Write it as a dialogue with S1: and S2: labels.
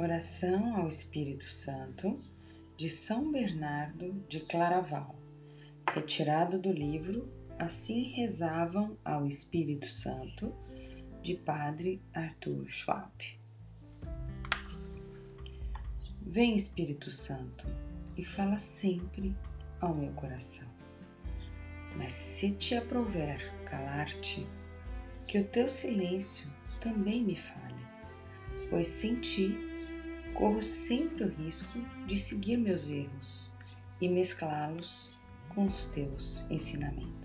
S1: Oração ao Espírito Santo de São Bernardo de Claraval, retirado do livro Assim Rezavam ao Espírito Santo, de Padre Arthur Schwab. Vem, Espírito Santo, e fala sempre ao meu coração. Mas se te aprouver calar-te, que o teu silêncio também me fale, pois sem ti corro sempre o risco de seguir meus erros e mesclá-los com os teus ensinamentos.